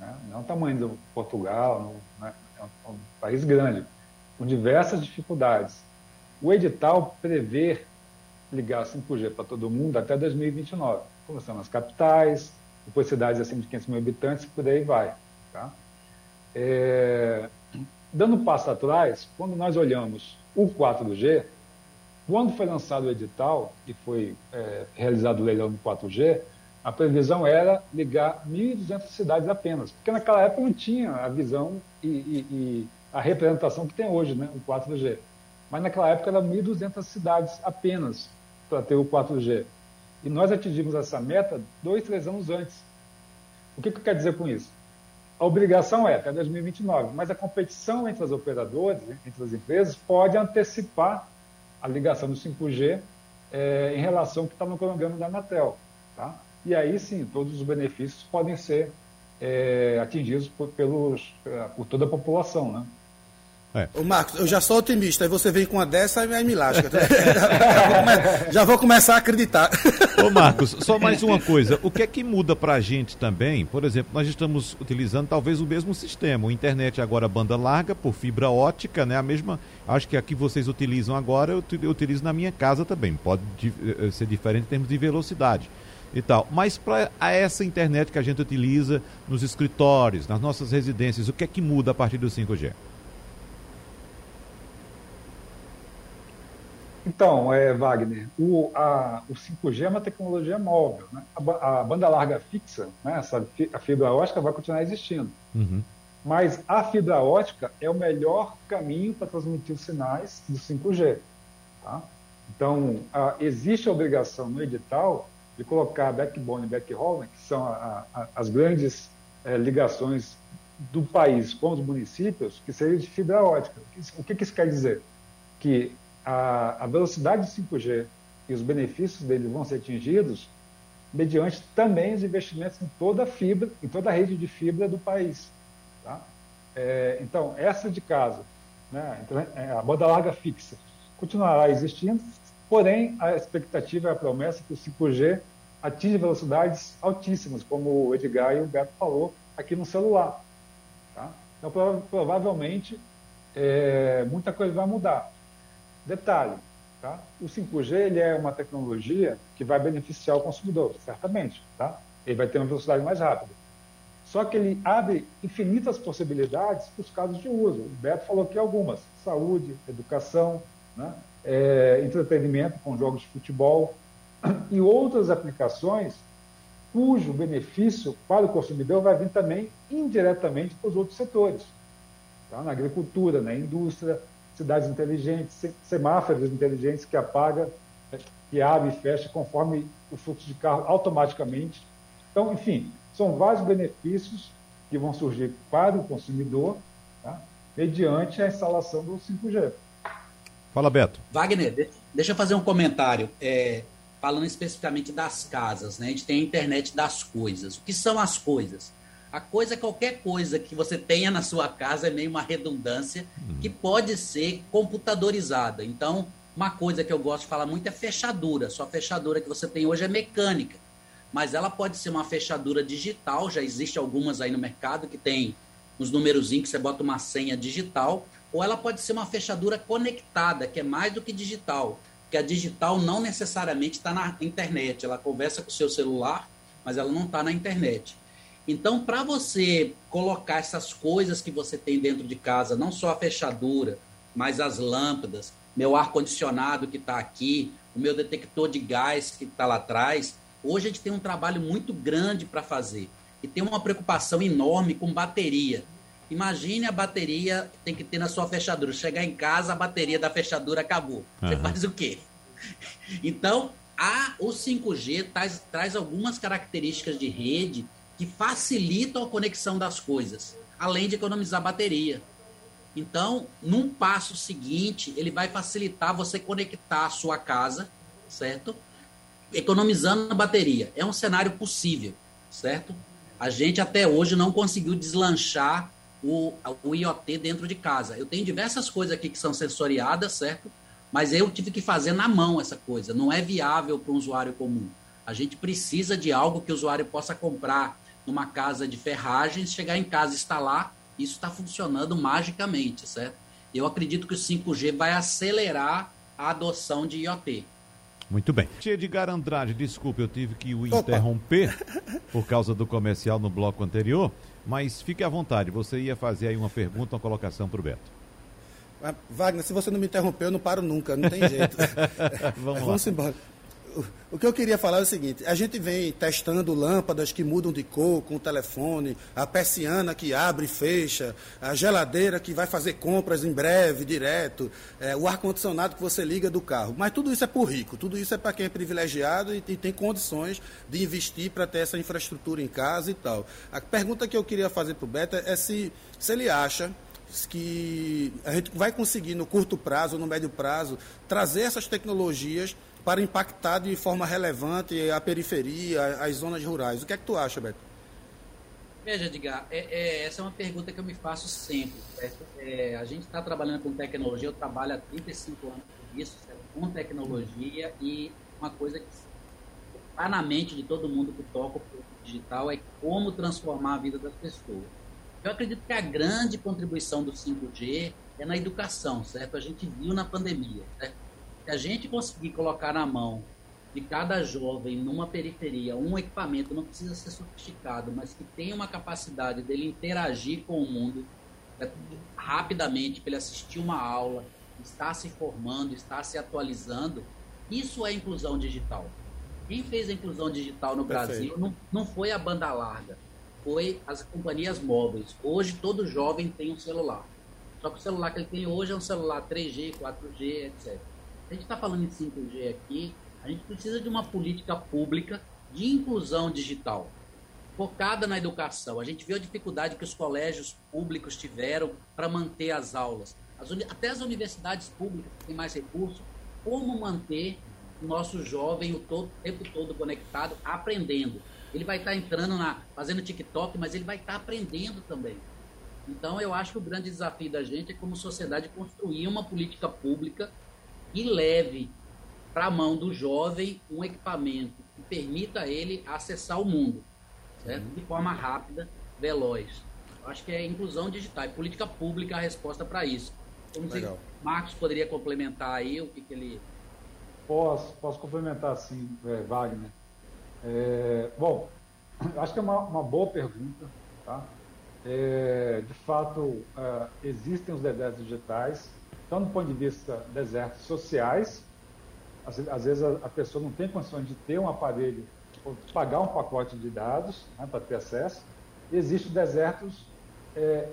Né? Não é o tamanho do Portugal, não, né? é um, um país grande, com diversas dificuldades. O edital prevê ligar 5G para todo mundo até 2029, começando nas capitais, depois cidades acima de 500 mil habitantes, por aí vai. Tá? É, dando um passo atrás, quando nós olhamos o 4G, quando foi lançado o edital e foi é, realizado o leilão do 4G, a previsão era ligar 1.200 cidades apenas, porque naquela época não tinha a visão e, e, e a representação que tem hoje, né, o 4G. Mas naquela época eram 1.200 cidades apenas para ter o 4G. E nós atingimos essa meta dois, três anos antes. O que, que quer dizer com isso? A obrigação é até 2029, mas a competição entre as operadoras, entre as empresas, pode antecipar a ligação do 5G é, em relação ao que está no cronograma da Anatel. Tá? E aí sim, todos os benefícios podem ser é, atingidos por, pelos, por toda a população. Né? É. Ô Marcos, eu já sou otimista, aí você vem com uma dessa e me lasca. já, já, vou começar a acreditar. Ô Marcos, só mais uma coisa. O que é que muda para a gente também? Por exemplo, nós estamos utilizando talvez o mesmo sistema. O internet agora banda larga por fibra ótica, né? A mesma. Acho que a que vocês utilizam agora eu utilizo na minha casa também. Pode eh, ser diferente em termos de velocidade. e tal. Mas para essa internet que a gente utiliza nos escritórios, nas nossas residências, o que é que muda a partir do 5G? Então, é, Wagner, o, a, o 5G é uma tecnologia móvel. Né? A, a, banda larga fixa, né? Essa, a fibra ótica vai continuar existindo. Uhum. Mas a fibra ótica é o melhor caminho para transmitir os sinais do 5G. Tá? Então, a, existe a obrigação no edital de colocar backbone e backhaul, né, que são as grandes é, ligações do país com os municípios, que seria de fibra ótica. O que, que isso quer dizer? Que a, a velocidade do 5G e os benefícios dele vão ser atingidos mediante também os investimentos em toda a fibra, em toda a rede de fibra do país. Tá? É, então, essa de casa, né, então, é, a banda larga fixa, continuará existindo, porém, a expectativa e a promessa é que o 5G atinja velocidades altíssimas, como o Edgar e o Beto falou aqui no celular. Tá? Então, provavelmente, é, muita coisa vai mudar. Detalhe, tá? o 5G ele é uma tecnologia que vai beneficiar o consumidor, certamente. Tá? Ele vai ter uma velocidade mais rápida. Só que ele abre infinitas possibilidades para os casos de uso. O Beto falou aqui algumas: saúde, educação, né? é, entretenimento com jogos de futebol e outras aplicações cujo benefício para o consumidor vai vir também indiretamente para os outros setores. Tá? Na agricultura, na indústria, cidades inteligentes, semáforos inteligentes que apaga, que abre e fecha conforme o fluxo de carro automaticamente. Então, enfim, são vários benefícios que vão surgir para o consumidor tá? mediante a instalação do 5G. Fala, Beto. Wagner, deixa eu fazer um comentário. É, falando especificamente das casas, né? A gente tem a internet das coisas. O que são as coisas? A coisa é qualquer coisa que você tenha na sua casa é meio uma redundância uhum. que pode ser computadorizada. Então, uma coisa que eu gosto de falar muito é fechadura. Sua fechadura que você tem hoje é mecânica, mas ela pode ser uma fechadura digital. Já existe algumas aí no mercado que tem uns numerozinhos que você bota uma senha digital, ou ela pode ser uma fechadura conectada, que é mais do que digital. Porque a digital não necessariamente está na internet. Ela conversa com o seu celular, mas ela não está na internet. Então, para você colocar essas coisas que você tem dentro de casa, não só a fechadura, mas as lâmpadas, meu ar-condicionado que está aqui, o meu detector de gás que está lá atrás, hoje a gente tem um trabalho muito grande para fazer. E tem uma preocupação enorme com bateria. Imagine a bateria tem que ter na sua fechadura. Chegar em casa, a bateria da fechadura acabou. Você uhum. faz o quê? Então, a, o 5G traz, traz algumas características de rede que facilitam a conexão das coisas, além de economizar bateria. Então, num passo seguinte, ele vai facilitar você conectar a sua casa, certo? Economizando a bateria. É um cenário possível, certo? A gente até hoje não conseguiu deslanchar o, o IoT dentro de casa. Eu tenho diversas coisas aqui que são sensoriadas, certo? Mas eu tive que fazer na mão essa coisa. Não é viável para um usuário comum. A gente precisa de algo que o usuário possa comprar numa casa de ferragens, chegar em casa e instalar, isso está funcionando magicamente, certo? Eu acredito que o 5G vai acelerar a adoção de IoT. Muito bem. Edgar Andrade, desculpe, eu tive que o interromper por causa do comercial no bloco anterior, mas fique à vontade, você ia fazer aí uma pergunta, uma colocação para o Beto. Wagner, se você não me interrompeu, eu não paro nunca, não tem jeito. Vamos, Vamos embora o que eu queria falar é o seguinte: a gente vem testando lâmpadas que mudam de cor com o telefone, a persiana que abre e fecha, a geladeira que vai fazer compras em breve, direto, é, o ar-condicionado que você liga do carro. Mas tudo isso é por rico, tudo isso é para quem é privilegiado e, e tem condições de investir para ter essa infraestrutura em casa e tal. A pergunta que eu queria fazer para o Beta é se, se ele acha que a gente vai conseguir no curto prazo no médio prazo trazer essas tecnologias para impactar de forma relevante a periferia, as zonas rurais. O que é que tu acha, Beto? Veja, Edgar, é, é, essa é uma pergunta que eu me faço sempre. É, a gente está trabalhando com tecnologia, eu trabalho há 35 anos com isso, com tecnologia, e uma coisa que está na mente de todo mundo que toca o digital é como transformar a vida das pessoas. Eu acredito que a grande contribuição do 5G é na educação, certo? A gente viu na pandemia, certo? Se a gente conseguir colocar na mão de cada jovem numa periferia, um equipamento, não precisa ser sofisticado, mas que tenha uma capacidade dele interagir com o mundo né, rapidamente, para ele assistir uma aula, estar se formando, estar se atualizando, isso é inclusão digital. Quem fez a inclusão digital no Perfeito. Brasil não, não foi a banda larga, foi as companhias móveis. Hoje todo jovem tem um celular. Só que o celular que ele tem hoje é um celular 3G, 4G, etc. A gente está falando em 5G aqui, a gente precisa de uma política pública de inclusão digital, focada na educação. A gente viu a dificuldade que os colégios públicos tiveram para manter as aulas. As, até as universidades públicas que têm mais recursos, como manter o nosso jovem o, todo, o tempo todo conectado, aprendendo. Ele vai estar tá entrando na, fazendo TikTok, mas ele vai estar tá aprendendo também. Então, eu acho que o grande desafio da gente é, como sociedade, construir uma política pública que leve para a mão do jovem um equipamento que permita ele acessar o mundo, certo? de forma rápida, veloz. Acho que é inclusão digital, é política pública a resposta para isso. Como dizer, Marcos poderia complementar aí o que, que ele. Posso, posso complementar sim, é, Wagner. É, bom, acho que é uma, uma boa pergunta. Tá? É, de fato, é, existem os desertos digitais, tanto do ponto de vista desertos sociais, às, às vezes a, a, pessoa não tem condições de ter um aparelho, pagar um pacote de dados né, para ter acesso. Existem desertos é,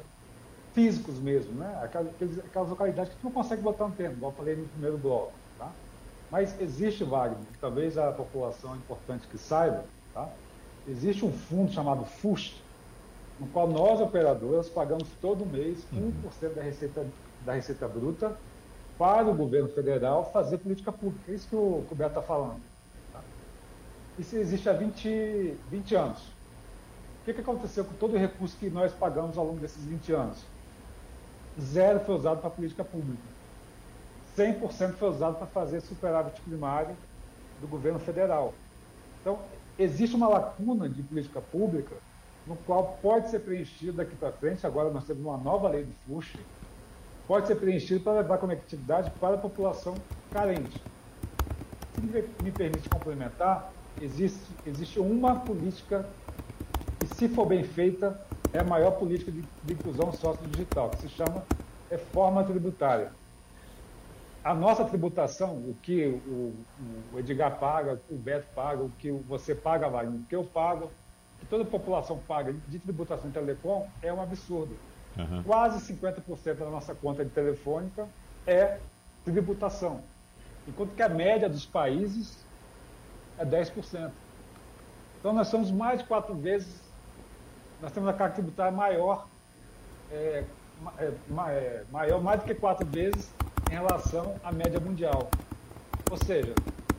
físicos mesmo, né? aquelas, aquelas localidades que tu não consegue botar um termo, igual eu falei no primeiro bloco. Tá? Mas existe, Wagner, talvez a população é importante que saiba, tá? existe um fundo chamado FUST, no qual nós, operadoras, pagamos todo mês 1% uhum. da receita, da receita bruta para o governo federal fazer política pública. É isso que o, que o Beto está falando. Tá? Isso existe há 20, 20 anos. O que, que aconteceu com todo o recurso que nós pagamos ao longo desses 20 anos? Zero foi usado para política pública. 100% foi usado para fazer superávit primário do governo federal. Então, existe uma lacuna de política pública no qual pode ser preenchido daqui para frente. Agora nós temos uma nova lei do FUSH, pode ser preenchido para levar conectividade para a população carente. Se me permite complementar, existe, existe uma política que, se for bem feita, é a maior política de, de inclusão sócio-digital, que se chama reforma tributária. A nossa tributação, o que o, o Edgar paga, o Beto paga, o que você paga, Wagner, o que eu pago, que toda a população paga de tributação de telecom é um absurdo. Quase 50% da nossa conta de telefônica é tributação. Enquanto que a média dos países é 10%. Então nós somos mais de quatro vezes, nós temos a carga tributária maior, é, é, é, maior mais do que quatro vezes em relação à média mundial. Ou seja,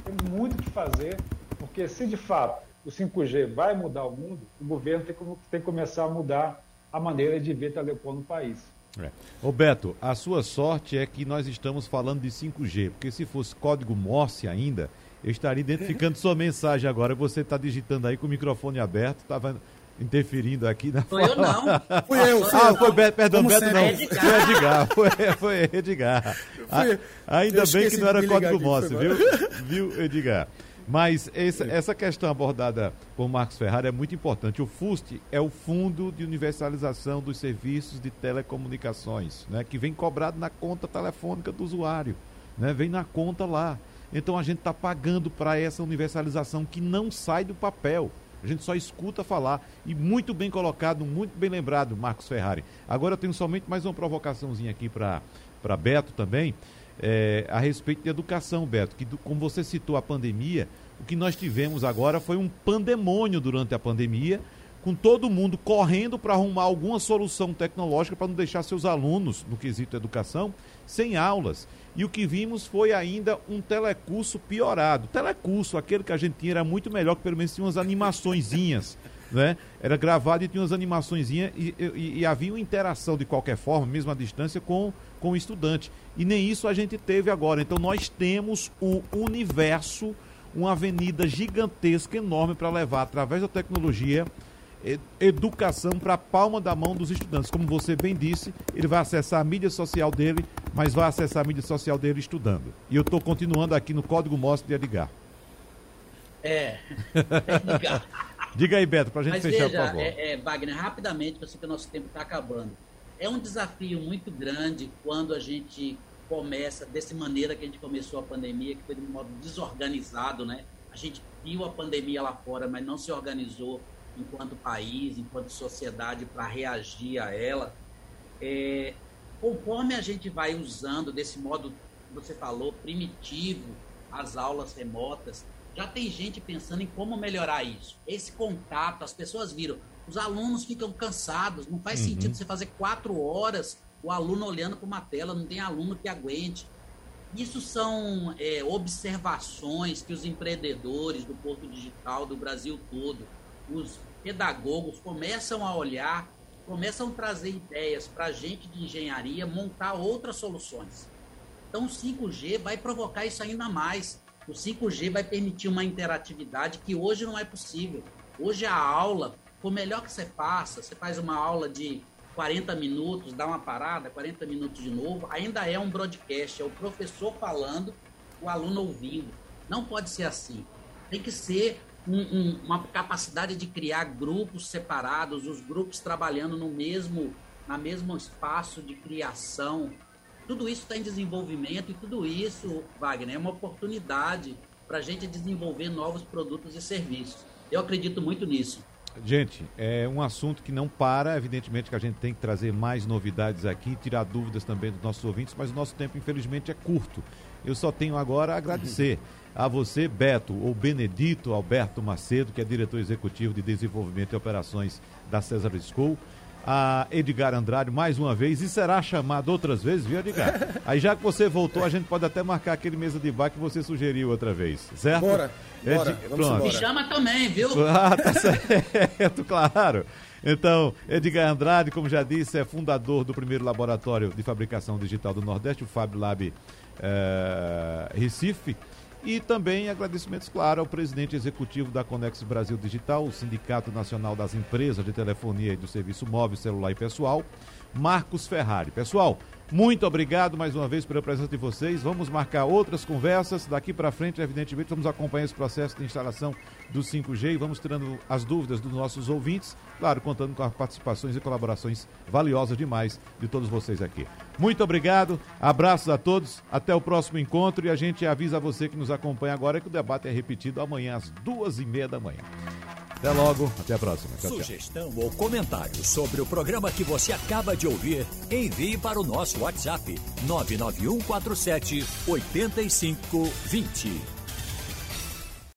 tem muito que fazer, porque se de fato o 5G vai mudar o mundo, o governo tem que, tem que começar a mudar a maneira de ver telecom no país. É. Ô Beto, a sua sorte é que nós estamos falando de 5G, porque se fosse código Morse ainda, eu estaria identificando sua mensagem agora. Você está digitando aí com o microfone aberto, estava interferindo aqui na Foi eu não. Fui eu. Fui ah, eu. foi Beto, perdão, Como Beto não. Edgar. Foi Edgar, foi, foi Edgar. Fui, ainda bem que não era código Morse, viu? Viu, Edgar? Mas essa, essa questão abordada por Marcos Ferrari é muito importante. O FUST é o Fundo de Universalização dos Serviços de Telecomunicações, né, que vem cobrado na conta telefônica do usuário, né, vem na conta lá. Então a gente está pagando para essa universalização que não sai do papel. A gente só escuta falar. E muito bem colocado, muito bem lembrado, Marcos Ferrari. Agora eu tenho somente mais uma provocaçãozinha aqui para Beto também é, a respeito de educação, Beto, que como você citou a pandemia, o que nós tivemos agora foi um pandemônio durante a pandemia, com todo mundo correndo para arrumar alguma solução tecnológica para não deixar seus alunos, no quesito educação, sem aulas. E o que vimos foi ainda um telecurso piorado. Telecurso, aquele que a gente tinha, era muito melhor, que pelo menos tinha umas animaçõezinhas né? Era gravado e tinha umas animações e, e, e, havia uma interação de qualquer forma, mesmo à distância, com, com o estudante. E nem isso a gente teve agora. Então nós temos o universo, uma avenida gigantesca, enorme, para levar, através da tecnologia, educação para a palma da mão dos estudantes. Como você bem disse, ele vai acessar a mídia social dele, mas vai acessar a mídia social dele estudando. E eu estou continuando aqui no Código Mostre de Edgar. É. Diga aí, Beto, para a gente Mas fechar, veja, por favor. É, é, Wagner, rapidamente, eu sei que o nosso tempo está acabando. É um desafio muito grande quando a gente começa dessa maneira que a gente começou a pandemia, que foi de um modo desorganizado, né? A gente viu a pandemia lá fora, mas não se organizou enquanto país, enquanto sociedade para reagir a ela. É, conforme a gente vai usando desse modo, você falou, primitivo, as aulas remotas, já tem gente pensando em como melhorar isso. Esse contato, as pessoas viram, os alunos ficam cansados, não faz uhum. sentido você fazer quatro horas o aluno olhando para uma tela, não tem aluno que aguente. Isso são é, observações que os empreendedores do Porto Digital do Brasil todo, os pedagogos começam a olhar, começam a trazer ideias para a gente de engenharia montar outras soluções. Então o 5G vai provocar isso ainda mais. O 5G vai permitir uma interatividade que hoje não é possível. Hoje a aula, por melhor que você faça, você faz uma aula de 40 minutos, dá uma parada, 40 minutos de novo, ainda é um broadcast, é o professor falando, o aluno ouvindo. Não pode ser assim. Tem que ser um, um, uma capacidade de criar grupos separados, os grupos trabalhando no mesmo, na mesmo espaço de criação. Tudo isso está em desenvolvimento e tudo isso, Wagner, é uma oportunidade para a gente desenvolver novos produtos e serviços. Eu acredito muito nisso. Gente, é um assunto que não para, evidentemente que a gente tem que trazer mais novidades aqui, tirar dúvidas também dos nossos ouvintes, mas o nosso tempo infelizmente é curto. Eu só tenho agora a agradecer a você, Beto, ou Benedito Alberto Macedo, que é diretor executivo de desenvolvimento e operações da César School, a Edgar Andrade mais uma vez e será chamado outras vezes, viu, Edgar? Aí já que você voltou, a gente pode até marcar aquele mesa de bar que você sugeriu outra vez, certo? Bora, bora, Ed... vamos Pronto. Me chama também, viu? Ah, tá certo, claro. Então, Edgar Andrade, como já disse, é fundador do primeiro laboratório de fabricação digital do Nordeste, o Fab Lab é, Recife. E também agradecimentos, claro, ao presidente executivo da Conex Brasil Digital, o Sindicato Nacional das Empresas de Telefonia e do Serviço Móvel, Celular e Pessoal, Marcos Ferrari. Pessoal, muito obrigado mais uma vez pela presença de vocês. Vamos marcar outras conversas. Daqui para frente, evidentemente, vamos acompanhar esse processo de instalação do 5G e vamos tirando as dúvidas dos nossos ouvintes, claro, contando com as participações e colaborações valiosas demais de todos vocês aqui. Muito obrigado, abraços a todos, até o próximo encontro e a gente avisa você que nos acompanha agora que o debate é repetido amanhã às duas e meia da manhã. Até logo, até a próxima. Tchau, Sugestão tchau. ou comentário sobre o programa que você acaba de ouvir, envie para o nosso WhatsApp 99147 8520.